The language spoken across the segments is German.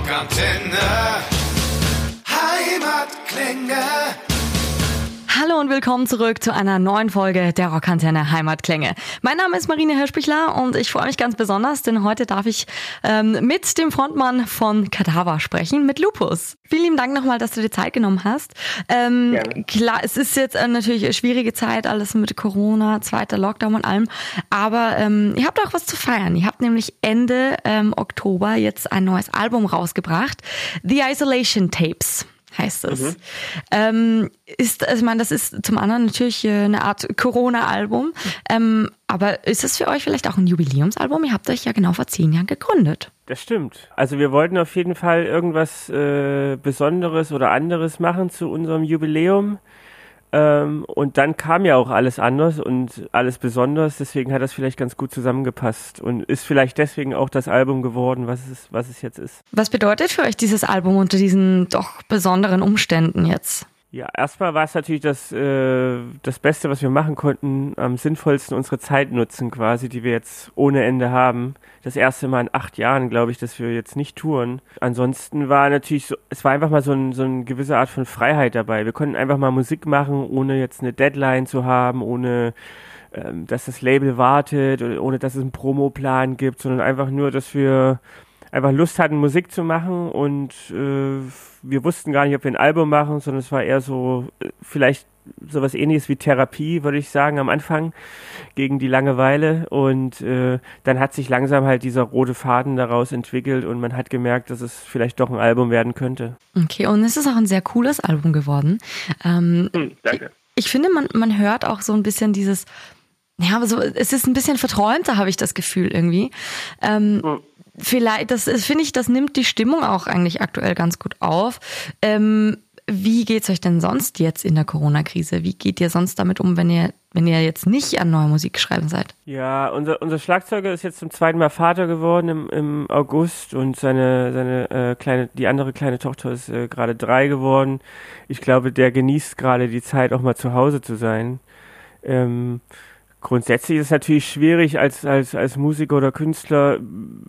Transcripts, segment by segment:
Rockantenne. Heimatklänge. Hallo und willkommen zurück zu einer neuen Folge der Rockantenne Heimatklänge. Mein Name ist Marine Hirschbichler und ich freue mich ganz besonders, denn heute darf ich ähm, mit dem Frontmann von Kadaver sprechen, mit Lupus. Vielen lieben Dank nochmal, dass du dir Zeit genommen hast. Ähm, klar, es ist jetzt äh, natürlich eine schwierige Zeit, alles mit Corona, zweiter Lockdown und allem, aber ähm, ihr habt auch was zu feiern. Ihr habt nämlich Ende ähm, Oktober jetzt ein neues Album rausgebracht, The Isolation Tapes heißt es. Mhm. Ähm, ist, also ich meine, das ist zum anderen natürlich äh, eine Art Corona-Album, ähm, aber ist es für euch vielleicht auch ein Jubiläumsalbum? Ihr habt euch ja genau vor zehn Jahren gegründet. Das stimmt. Also wir wollten auf jeden Fall irgendwas äh, Besonderes oder anderes machen zu unserem Jubiläum. Ähm, und dann kam ja auch alles anders und alles besonders, deswegen hat das vielleicht ganz gut zusammengepasst und ist vielleicht deswegen auch das Album geworden, was es, was es jetzt ist. Was bedeutet für euch dieses Album unter diesen doch besonderen Umständen jetzt? Ja, erstmal war es natürlich das, äh, das Beste, was wir machen konnten, am sinnvollsten unsere Zeit nutzen quasi, die wir jetzt ohne Ende haben. Das erste Mal in acht Jahren, glaube ich, dass wir jetzt nicht touren. Ansonsten war natürlich so, es war einfach mal so, ein, so eine gewisse Art von Freiheit dabei. Wir konnten einfach mal Musik machen, ohne jetzt eine Deadline zu haben, ohne ähm, dass das Label wartet, ohne dass es einen Promoplan gibt, sondern einfach nur, dass wir einfach Lust hatten, Musik zu machen und äh, wir wussten gar nicht, ob wir ein Album machen, sondern es war eher so äh, vielleicht sowas ähnliches wie Therapie, würde ich sagen, am Anfang gegen die Langeweile und äh, dann hat sich langsam halt dieser rote Faden daraus entwickelt und man hat gemerkt, dass es vielleicht doch ein Album werden könnte. Okay, und es ist auch ein sehr cooles Album geworden. Ähm, hm, danke. Ich, ich finde, man, man hört auch so ein bisschen dieses, ja, aber so, es ist ein bisschen verträumter, habe ich das Gefühl irgendwie. Ähm, hm vielleicht, das finde ich, das nimmt die Stimmung auch eigentlich aktuell ganz gut auf. Ähm, wie geht's euch denn sonst jetzt in der Corona-Krise? Wie geht ihr sonst damit um, wenn ihr, wenn ihr jetzt nicht an neuer Musik schreiben seid? Ja, unser, unser Schlagzeuger ist jetzt zum zweiten Mal Vater geworden im, im August und seine, seine äh, kleine, die andere kleine Tochter ist äh, gerade drei geworden. Ich glaube, der genießt gerade die Zeit, auch mal zu Hause zu sein. Ähm, Grundsätzlich ist es natürlich schwierig, als, als, als Musiker oder Künstler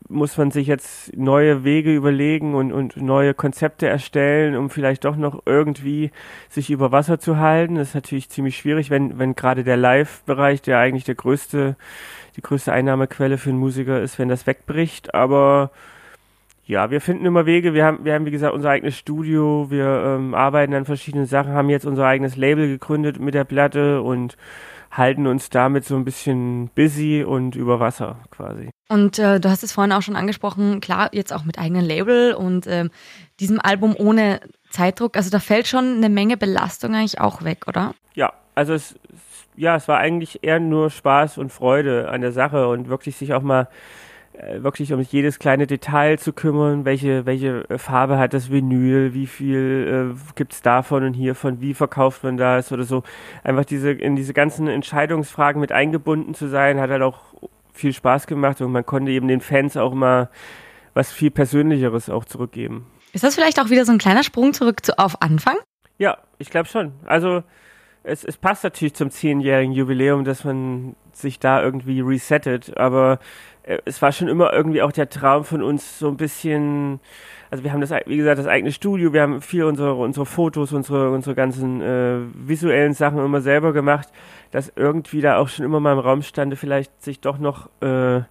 muss man sich jetzt neue Wege überlegen und, und neue Konzepte erstellen, um vielleicht doch noch irgendwie sich über Wasser zu halten. Das ist natürlich ziemlich schwierig, wenn, wenn gerade der Live-Bereich, der eigentlich der größte, die größte Einnahmequelle für einen Musiker ist, wenn das wegbricht. Aber ja, wir finden immer Wege. Wir haben, wir haben wie gesagt unser eigenes Studio. Wir ähm, arbeiten an verschiedenen Sachen, haben jetzt unser eigenes Label gegründet mit der Platte und halten uns damit so ein bisschen busy und über Wasser quasi. Und äh, du hast es vorhin auch schon angesprochen, klar, jetzt auch mit eigenem Label und äh, diesem Album ohne Zeitdruck. Also da fällt schon eine Menge Belastung eigentlich auch weg, oder? Ja, also es, ja, es war eigentlich eher nur Spaß und Freude an der Sache und wirklich sich auch mal wirklich um jedes kleine Detail zu kümmern, welche, welche äh, Farbe hat das Vinyl, wie viel äh, gibt's davon und hiervon, wie verkauft man das oder so. Einfach diese, in diese ganzen Entscheidungsfragen mit eingebunden zu sein, hat halt auch viel Spaß gemacht und man konnte eben den Fans auch mal was viel Persönlicheres auch zurückgeben. Ist das vielleicht auch wieder so ein kleiner Sprung zurück zu, auf Anfang? Ja, ich glaube schon. Also es, es passt natürlich zum zehnjährigen Jubiläum, dass man sich da irgendwie resettet, aber äh, es war schon immer irgendwie auch der Traum von uns so ein bisschen, also wir haben das, wie gesagt, das eigene Studio, wir haben viel unsere, unsere Fotos, unsere, unsere ganzen äh, visuellen Sachen immer selber gemacht, dass irgendwie da auch schon immer mal im Raum stande, vielleicht sich doch noch äh,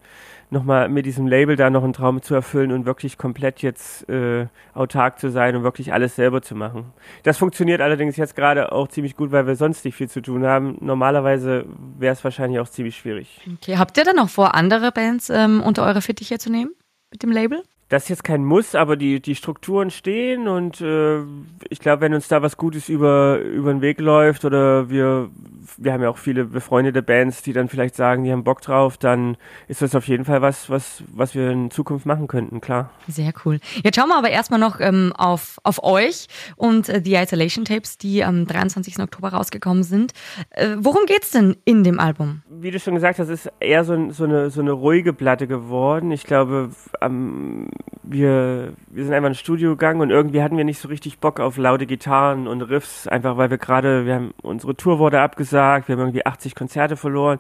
nochmal mit diesem Label da noch einen Traum zu erfüllen und wirklich komplett jetzt äh, autark zu sein und wirklich alles selber zu machen. Das funktioniert allerdings jetzt gerade auch ziemlich gut, weil wir sonst nicht viel zu tun haben. Normalerweise wäre es wahrscheinlich auch ziemlich schwierig. Okay, habt ihr dann noch vor, andere Bands ähm, unter eure Fittiche zu nehmen mit dem Label? Das ist jetzt kein Muss, aber die, die Strukturen stehen und äh, ich glaube, wenn uns da was Gutes über, über den Weg läuft oder wir, wir haben ja auch viele befreundete Bands, die dann vielleicht sagen, die haben Bock drauf, dann ist das auf jeden Fall was, was, was wir in Zukunft machen könnten, klar. Sehr cool. Jetzt schauen wir aber erstmal noch ähm, auf, auf euch und äh, die Isolation Tapes, die am 23. Oktober rausgekommen sind. Äh, worum geht's denn in dem Album? Wie du schon gesagt hast, ist eher so, so, eine, so eine ruhige Platte geworden. Ich glaube, am wir, wir sind einfach ins Studio gegangen und irgendwie hatten wir nicht so richtig Bock auf laute Gitarren und Riffs, einfach weil wir gerade, wir haben, unsere Tour wurde abgesagt, wir haben irgendwie 80 Konzerte verloren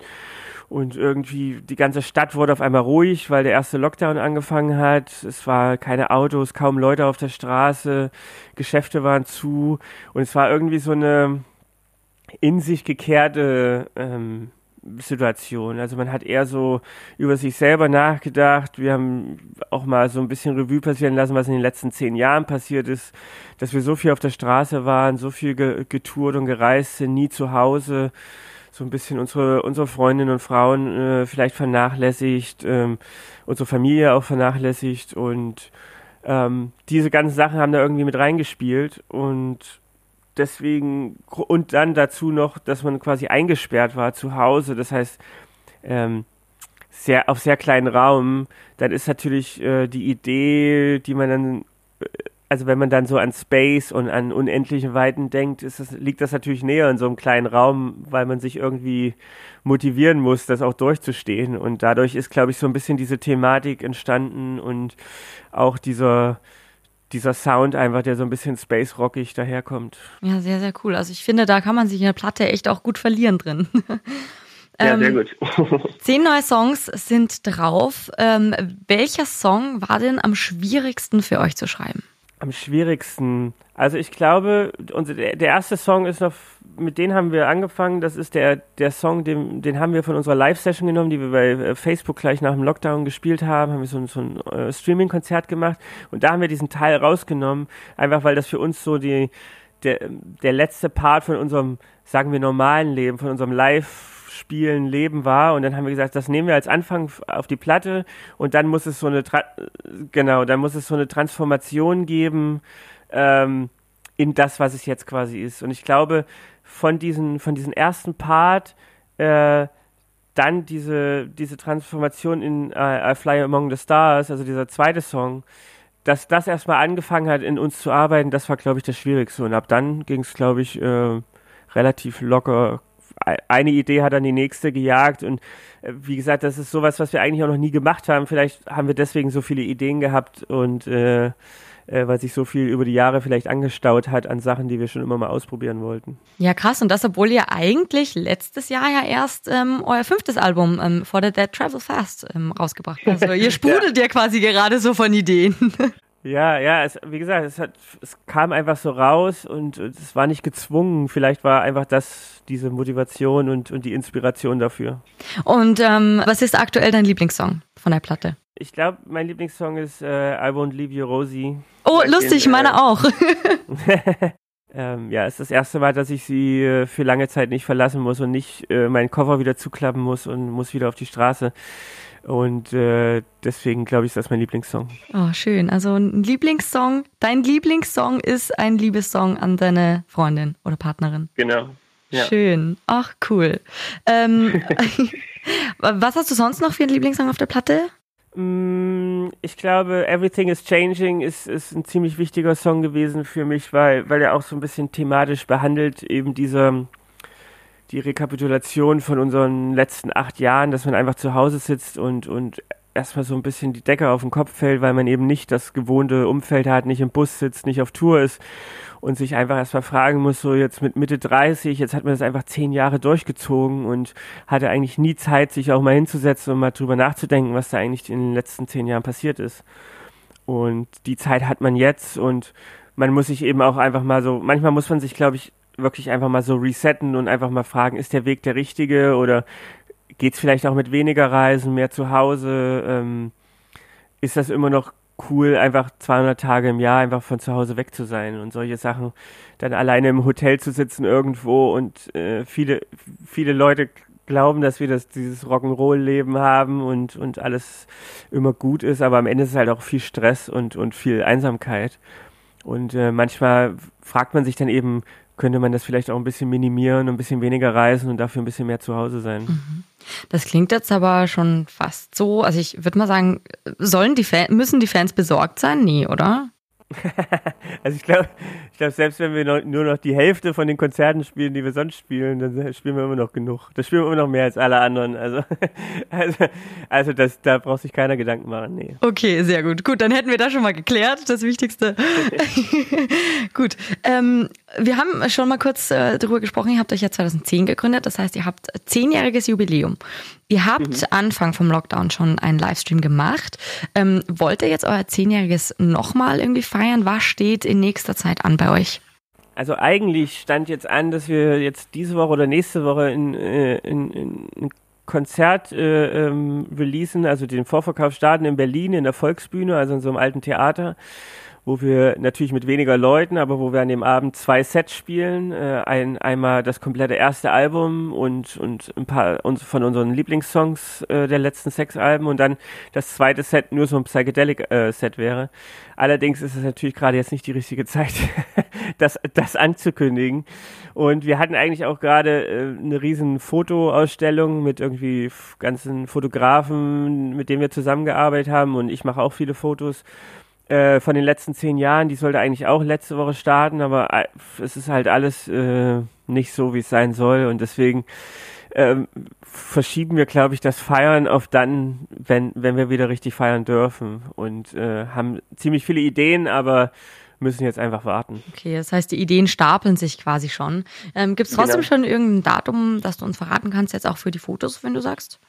und irgendwie die ganze Stadt wurde auf einmal ruhig, weil der erste Lockdown angefangen hat. Es war keine Autos, kaum Leute auf der Straße, Geschäfte waren zu und es war irgendwie so eine in sich gekehrte ähm, Situation. Also man hat eher so über sich selber nachgedacht. Wir haben auch mal so ein bisschen Revue passieren lassen, was in den letzten zehn Jahren passiert ist, dass wir so viel auf der Straße waren, so viel getourt und gereist sind, nie zu Hause so ein bisschen unsere, unsere Freundinnen und Frauen äh, vielleicht vernachlässigt, ähm, unsere Familie auch vernachlässigt und ähm, diese ganzen Sachen haben da irgendwie mit reingespielt und deswegen und dann dazu noch, dass man quasi eingesperrt war zu Hause, das heißt ähm, sehr auf sehr kleinen Raum, dann ist natürlich äh, die Idee, die man dann äh, also wenn man dann so an Space und an unendliche Weiten denkt, ist das, liegt das natürlich näher in so einem kleinen Raum, weil man sich irgendwie motivieren muss, das auch durchzustehen. Und dadurch ist, glaube ich, so ein bisschen diese Thematik entstanden und auch dieser, dieser Sound einfach, der so ein bisschen space-rockig daherkommt. Ja, sehr, sehr cool. Also ich finde, da kann man sich in der Platte echt auch gut verlieren drin. Ja, sehr ähm, gut. zehn neue Songs sind drauf. Ähm, welcher Song war denn am schwierigsten für euch zu schreiben? Am schwierigsten. Also ich glaube, unser, der erste Song ist noch, mit dem haben wir angefangen. Das ist der, der Song, den, den haben wir von unserer Live-Session genommen, die wir bei äh, Facebook gleich nach dem Lockdown gespielt haben. Haben wir so, so ein äh, Streaming-Konzert gemacht. Und da haben wir diesen Teil rausgenommen, einfach weil das für uns so die, der, der letzte Part von unserem, sagen wir, normalen Leben, von unserem Live- Spielen Leben war. Und dann haben wir gesagt, das nehmen wir als Anfang auf die Platte und dann muss es so eine, Tra genau, dann muss es so eine Transformation geben ähm, in das, was es jetzt quasi ist. Und ich glaube, von diesen, von diesem ersten Part, äh, dann diese, diese Transformation in uh, I Fly Among the Stars, also dieser zweite Song, dass das erstmal angefangen hat, in uns zu arbeiten, das war, glaube ich, das Schwierigste. Und ab dann ging es, glaube ich, äh, relativ locker eine Idee hat dann die nächste gejagt und äh, wie gesagt, das ist sowas, was wir eigentlich auch noch nie gemacht haben. Vielleicht haben wir deswegen so viele Ideen gehabt und äh, äh, weil sich so viel über die Jahre vielleicht angestaut hat an Sachen, die wir schon immer mal ausprobieren wollten. Ja, krass. Und das, obwohl ihr eigentlich letztes Jahr ja erst ähm, euer fünftes Album ähm, For the Dead Travel Fast ähm, rausgebracht habt. Also ihr sprudelt ja. ja quasi gerade so von Ideen. Ja, ja, es, wie gesagt, es, hat, es kam einfach so raus und, und es war nicht gezwungen. Vielleicht war einfach das diese Motivation und, und die Inspiration dafür. Und ähm, was ist aktuell dein Lieblingssong von der Platte? Ich glaube, mein Lieblingssong ist äh, I Won't Leave You, Rosie. Oh, lustig, den, meine äh, auch. ähm, ja, es ist das erste Mal, dass ich sie äh, für lange Zeit nicht verlassen muss und nicht äh, meinen Koffer wieder zuklappen muss und muss wieder auf die Straße. Und äh, deswegen glaube ich, ist das mein Lieblingssong. Oh, schön. Also ein Lieblingssong. Dein Lieblingssong ist ein Liebessong an deine Freundin oder Partnerin. Genau. Ja. Schön. Ach, cool. Ähm, was hast du sonst noch für einen Lieblingssong auf der Platte? Mm, ich glaube, Everything is Changing ist, ist ein ziemlich wichtiger Song gewesen für mich, weil, weil er auch so ein bisschen thematisch behandelt, eben diese, die Rekapitulation von unseren letzten acht Jahren, dass man einfach zu Hause sitzt und, und erstmal so ein bisschen die Decke auf den Kopf fällt, weil man eben nicht das gewohnte Umfeld hat, nicht im Bus sitzt, nicht auf Tour ist und sich einfach erstmal fragen muss, so jetzt mit Mitte 30, jetzt hat man das einfach zehn Jahre durchgezogen und hatte eigentlich nie Zeit, sich auch mal hinzusetzen und mal drüber nachzudenken, was da eigentlich in den letzten zehn Jahren passiert ist. Und die Zeit hat man jetzt und man muss sich eben auch einfach mal so, manchmal muss man sich, glaube ich, wirklich einfach mal so resetten und einfach mal fragen, ist der Weg der richtige oder geht es vielleicht auch mit weniger Reisen, mehr zu Hause? Ähm, ist das immer noch cool, einfach 200 Tage im Jahr einfach von zu Hause weg zu sein und solche Sachen, dann alleine im Hotel zu sitzen irgendwo und äh, viele, viele Leute glauben, dass wir das, dieses Rock'n'Roll-Leben haben und, und alles immer gut ist, aber am Ende ist es halt auch viel Stress und, und viel Einsamkeit. Und äh, manchmal fragt man sich dann eben, könnte man das vielleicht auch ein bisschen minimieren, ein bisschen weniger reisen und dafür ein bisschen mehr zu Hause sein. Mhm. Das klingt jetzt aber schon fast so. Also ich würde mal sagen, sollen die Fan, müssen die Fans besorgt sein? Nee, oder? also ich glaube, ich glaube, selbst wenn wir noch, nur noch die Hälfte von den Konzerten spielen, die wir sonst spielen, dann spielen wir immer noch genug. Da spielen wir immer noch mehr als alle anderen. Also, also, also das, da braucht sich keiner Gedanken machen. Nee. Okay, sehr gut. Gut, dann hätten wir das schon mal geklärt, das Wichtigste. gut. Ähm, Wir haben schon mal kurz äh, darüber gesprochen, ihr habt euch ja 2010 gegründet, das heißt, ihr habt zehnjähriges Jubiläum. Ihr habt mhm. Anfang vom Lockdown schon einen Livestream gemacht. Ähm, wollt ihr jetzt euer zehnjähriges nochmal irgendwie feiern? Was steht in nächster Zeit an bei euch? Also eigentlich stand jetzt an, dass wir jetzt diese Woche oder nächste Woche in, äh, in, in, in Konzert äh, ähm, releasen, also den Vorverkauf starten in Berlin in der Volksbühne, also in so einem alten Theater wo wir natürlich mit weniger Leuten, aber wo wir an dem Abend zwei Sets spielen. Äh, ein, einmal das komplette erste Album und, und ein paar uns, von unseren Lieblingssongs äh, der letzten sechs Alben und dann das zweite Set nur so ein Psychedelic-Set äh, wäre. Allerdings ist es natürlich gerade jetzt nicht die richtige Zeit, das, das anzukündigen. Und wir hatten eigentlich auch gerade äh, eine riesen Fotoausstellung mit irgendwie ganzen Fotografen, mit denen wir zusammengearbeitet haben und ich mache auch viele Fotos äh, von den letzten zehn Jahren, die sollte eigentlich auch letzte Woche starten, aber äh, es ist halt alles äh, nicht so, wie es sein soll und deswegen ähm, verschieben wir, glaube ich, das Feiern auf dann, wenn, wenn wir wieder richtig feiern dürfen und äh, haben ziemlich viele Ideen, aber müssen jetzt einfach warten. Okay, das heißt, die Ideen stapeln sich quasi schon. Ähm, Gibt es trotzdem genau. schon irgendein Datum, das du uns verraten kannst, jetzt auch für die Fotos, wenn du sagst?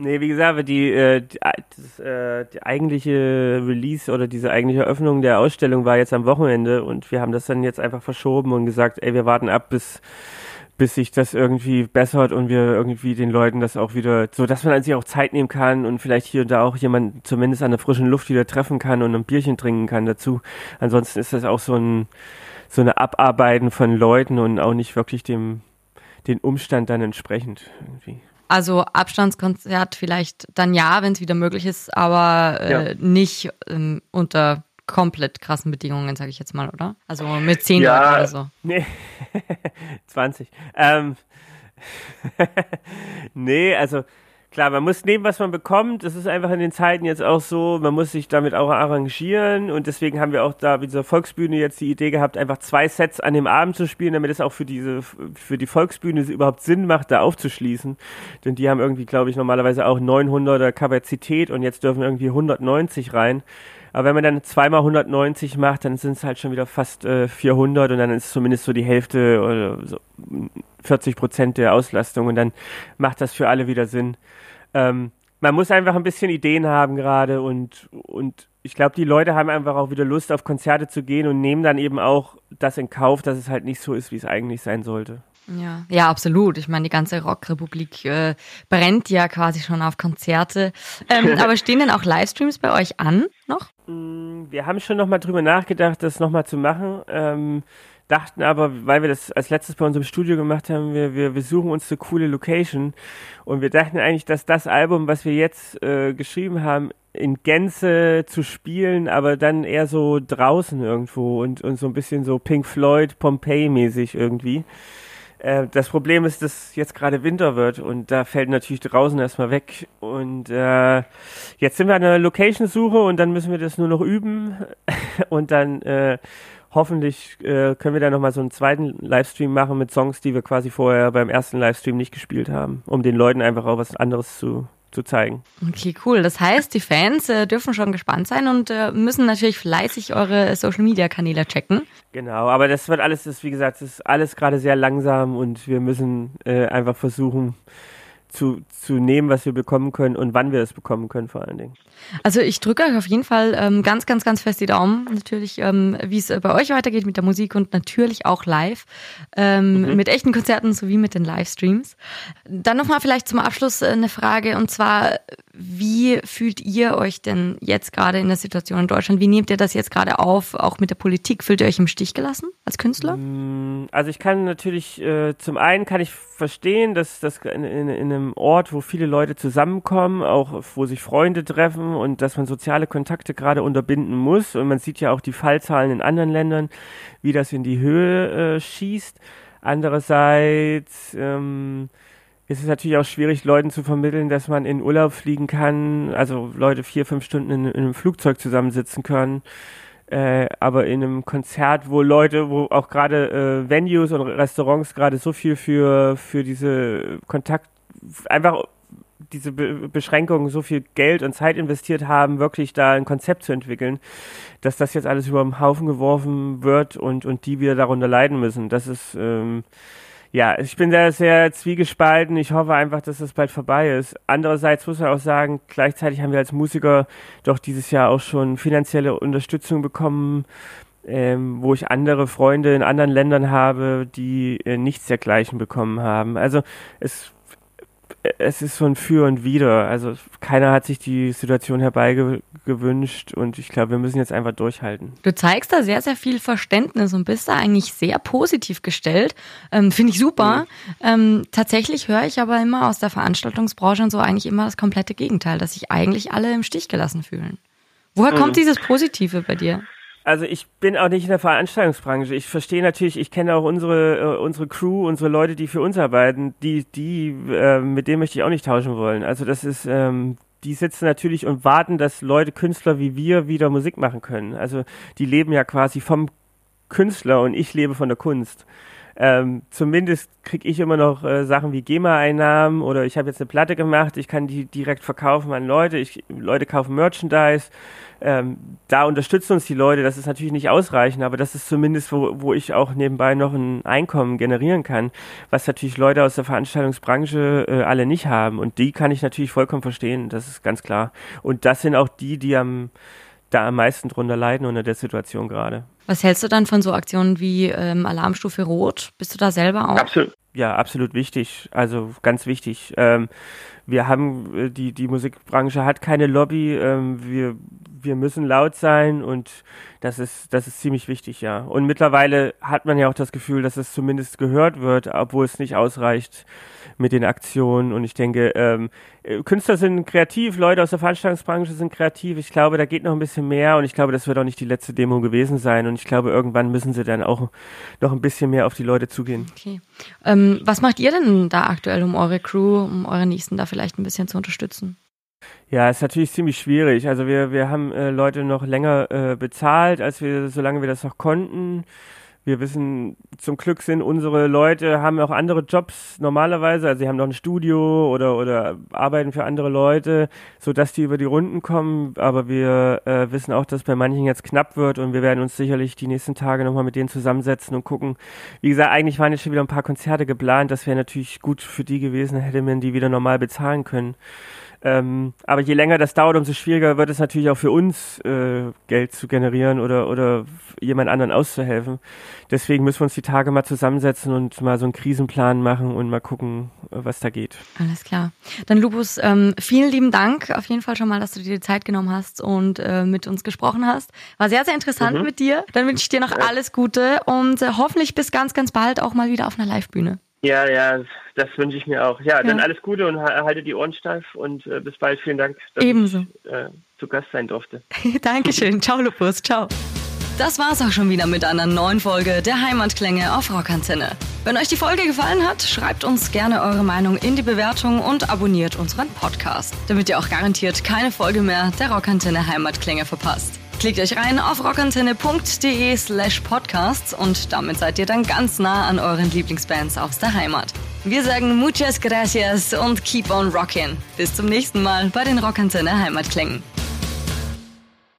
Nee, wie gesagt, die, äh, die, das, äh, die eigentliche Release oder diese eigentliche Öffnung der Ausstellung war jetzt am Wochenende und wir haben das dann jetzt einfach verschoben und gesagt, ey, wir warten ab, bis bis sich das irgendwie bessert und wir irgendwie den Leuten das auch wieder, so dass man sich auch Zeit nehmen kann und vielleicht hier und da auch jemand zumindest an der frischen Luft wieder treffen kann und ein Bierchen trinken kann dazu. Ansonsten ist das auch so ein so eine Abarbeiten von Leuten und auch nicht wirklich dem den Umstand dann entsprechend irgendwie. Also Abstandskonzert vielleicht dann ja, wenn es wieder möglich ist, aber äh, ja. nicht ähm, unter komplett krassen Bedingungen, sage ich jetzt mal, oder? Also mit zehn ja, Leuten oder so. Nee, 20. Ähm, nee, also klar, man muss nehmen, was man bekommt. Das ist einfach in den Zeiten jetzt auch so, man muss sich damit auch arrangieren und deswegen haben wir auch da mit dieser Volksbühne jetzt die Idee gehabt, einfach zwei Sets an dem Abend zu spielen, damit es auch für diese, für die Volksbühne überhaupt Sinn macht, da aufzuschließen. Denn die haben irgendwie, glaube ich, normalerweise auch 900er Kapazität und jetzt dürfen irgendwie 190 rein. Aber wenn man dann zweimal 190 macht, dann sind es halt schon wieder fast äh, 400 und dann ist zumindest so die Hälfte oder so 40 Prozent der Auslastung und dann macht das für alle wieder Sinn. Ähm, man muss einfach ein bisschen Ideen haben gerade und, und ich glaube, die Leute haben einfach auch wieder Lust, auf Konzerte zu gehen und nehmen dann eben auch das in Kauf, dass es halt nicht so ist, wie es eigentlich sein sollte. Ja, ja, absolut. Ich meine, die ganze Rockrepublik äh, brennt ja quasi schon auf Konzerte. Ähm, aber stehen denn auch Livestreams bei euch an noch? Mm, wir haben schon nochmal drüber nachgedacht, das nochmal zu machen. Ähm, dachten aber, weil wir das als letztes bei uns im Studio gemacht haben, wir, wir, wir suchen uns eine coole Location und wir dachten eigentlich, dass das Album, was wir jetzt äh, geschrieben haben, in Gänze zu spielen, aber dann eher so draußen irgendwo und, und so ein bisschen so Pink Floyd, Pompeii-mäßig irgendwie. Äh, das Problem ist, dass jetzt gerade Winter wird und da fällt natürlich draußen erstmal weg. Und äh, jetzt sind wir an der Location-Suche und dann müssen wir das nur noch üben und dann äh, hoffentlich äh, können wir da nochmal so einen zweiten Livestream machen mit Songs, die wir quasi vorher beim ersten Livestream nicht gespielt haben, um den Leuten einfach auch was anderes zu, zu zeigen. Okay, cool. Das heißt, die Fans äh, dürfen schon gespannt sein und äh, müssen natürlich fleißig eure Social Media Kanäle checken. Genau, aber das wird alles, das, wie gesagt, das ist alles gerade sehr langsam und wir müssen äh, einfach versuchen, zu, zu nehmen, was wir bekommen können und wann wir es bekommen können vor allen Dingen. Also ich drücke euch auf jeden Fall ähm, ganz, ganz, ganz fest die Daumen. Natürlich, ähm, wie es äh, bei euch weitergeht mit der Musik und natürlich auch live. Ähm, mhm. Mit echten Konzerten sowie mit den Livestreams. Dann nochmal vielleicht zum Abschluss äh, eine Frage und zwar, wie fühlt ihr euch denn jetzt gerade in der Situation in Deutschland? Wie nehmt ihr das jetzt gerade auf, auch mit der Politik? Fühlt ihr euch im Stich gelassen als Künstler? Mm, also ich kann natürlich, äh, zum einen kann ich verstehen, dass das in, in, in, einem Ort, wo viele Leute zusammenkommen, auch wo sich Freunde treffen und dass man soziale Kontakte gerade unterbinden muss. Und man sieht ja auch die Fallzahlen in anderen Ländern, wie das in die Höhe äh, schießt. Andererseits ähm, ist es natürlich auch schwierig, Leuten zu vermitteln, dass man in Urlaub fliegen kann, also Leute vier, fünf Stunden in, in einem Flugzeug zusammensitzen können. Äh, aber in einem Konzert, wo Leute, wo auch gerade äh, Venues und Restaurants gerade so viel für, für diese Kontakt, einfach diese Be Beschränkungen so viel Geld und Zeit investiert haben, wirklich da ein Konzept zu entwickeln, dass das jetzt alles über den Haufen geworfen wird und, und die wieder darunter leiden müssen. Das ist, ähm, ja, ich bin sehr, sehr zwiegespalten. Ich hoffe einfach, dass das bald vorbei ist. Andererseits muss man auch sagen, gleichzeitig haben wir als Musiker doch dieses Jahr auch schon finanzielle Unterstützung bekommen, ähm, wo ich andere Freunde in anderen Ländern habe, die äh, nichts dergleichen bekommen haben. Also es es ist so ein Für und Wider. Also keiner hat sich die Situation herbeigewünscht und ich glaube, wir müssen jetzt einfach durchhalten. Du zeigst da sehr, sehr viel Verständnis und bist da eigentlich sehr positiv gestellt. Ähm, Finde ich super. Mhm. Ähm, tatsächlich höre ich aber immer aus der Veranstaltungsbranche und so eigentlich immer das komplette Gegenteil, dass sich eigentlich alle im Stich gelassen fühlen. Woher mhm. kommt dieses Positive bei dir? Also ich bin auch nicht in der Veranstaltungsbranche. Ich verstehe natürlich, ich kenne auch unsere äh, unsere Crew, unsere Leute, die für uns arbeiten, die die äh, mit denen möchte ich auch nicht tauschen wollen. Also das ist ähm, die sitzen natürlich und warten, dass Leute, Künstler wie wir wieder Musik machen können. Also die leben ja quasi vom Künstler und ich lebe von der Kunst. Ähm, zumindest kriege ich immer noch äh, Sachen wie GEMA-Einnahmen oder ich habe jetzt eine Platte gemacht, ich kann die direkt verkaufen an Leute, ich, Leute kaufen Merchandise ähm, da unterstützen uns die Leute. Das ist natürlich nicht ausreichend, aber das ist zumindest, wo, wo ich auch nebenbei noch ein Einkommen generieren kann, was natürlich Leute aus der Veranstaltungsbranche äh, alle nicht haben. Und die kann ich natürlich vollkommen verstehen, das ist ganz klar. Und das sind auch die, die am, da am meisten drunter leiden unter der Situation gerade. Was hältst du dann von so Aktionen wie ähm, Alarmstufe Rot? Bist du da selber auch? Absolut. Ja, absolut wichtig. Also ganz wichtig. Ähm, wir haben äh, die die Musikbranche hat keine Lobby. Ähm, wir wir müssen laut sein und das ist, das ist ziemlich wichtig, ja. Und mittlerweile hat man ja auch das Gefühl, dass es zumindest gehört wird, obwohl es nicht ausreicht mit den Aktionen. Und ich denke, ähm, äh, Künstler sind kreativ, Leute aus der Veranstaltungsbranche sind kreativ. Ich glaube, da geht noch ein bisschen mehr und ich glaube, das wird auch nicht die letzte Demo gewesen sein. Und ich glaube, irgendwann müssen sie dann auch noch ein bisschen mehr auf die Leute zugehen. Okay. Ähm, was macht ihr denn da aktuell, um eure Crew, um eure Nächsten da vielleicht ein bisschen zu unterstützen? Ja, ist natürlich ziemlich schwierig. Also wir, wir haben äh, Leute noch länger äh, bezahlt, als wir, solange wir das noch konnten. Wir wissen, zum Glück sind unsere Leute, haben auch andere Jobs normalerweise, also sie haben noch ein Studio oder, oder arbeiten für andere Leute, so dass die über die Runden kommen. Aber wir äh, wissen auch, dass bei manchen jetzt knapp wird und wir werden uns sicherlich die nächsten Tage nochmal mit denen zusammensetzen und gucken. Wie gesagt, eigentlich waren jetzt schon wieder ein paar Konzerte geplant. Das wäre natürlich gut für die gewesen, hätte man die wieder normal bezahlen können. Ähm, aber je länger das dauert, umso schwieriger wird es natürlich auch für uns, äh, Geld zu generieren oder, oder jemand anderen auszuhelfen. Deswegen müssen wir uns die Tage mal zusammensetzen und mal so einen Krisenplan machen und mal gucken, was da geht. Alles klar. Dann Lupus, ähm, vielen lieben Dank auf jeden Fall schon mal, dass du dir die Zeit genommen hast und äh, mit uns gesprochen hast. War sehr, sehr interessant mhm. mit dir. Dann wünsche ich dir noch ja. alles Gute und äh, hoffentlich bis ganz, ganz bald auch mal wieder auf einer Live-Bühne. Ja, ja, das wünsche ich mir auch. Ja, ja, dann alles Gute und halte die Ohren steif und äh, bis bald. Vielen Dank, dass Ebenso. ich äh, zu Gast sein durfte. Dankeschön. Ciao, Lupus. Ciao. Das war's auch schon wieder mit einer neuen Folge der Heimatklänge auf Rockantenne. Wenn euch die Folge gefallen hat, schreibt uns gerne eure Meinung in die Bewertung und abonniert unseren Podcast, damit ihr auch garantiert keine Folge mehr der Rockantenne Heimatklänge verpasst. Klickt euch rein auf rockantenne.de slash podcasts und damit seid ihr dann ganz nah an euren Lieblingsbands aus der Heimat. Wir sagen muchas gracias und keep on rockin'. Bis zum nächsten Mal bei den Rockantenne Heimatklängen.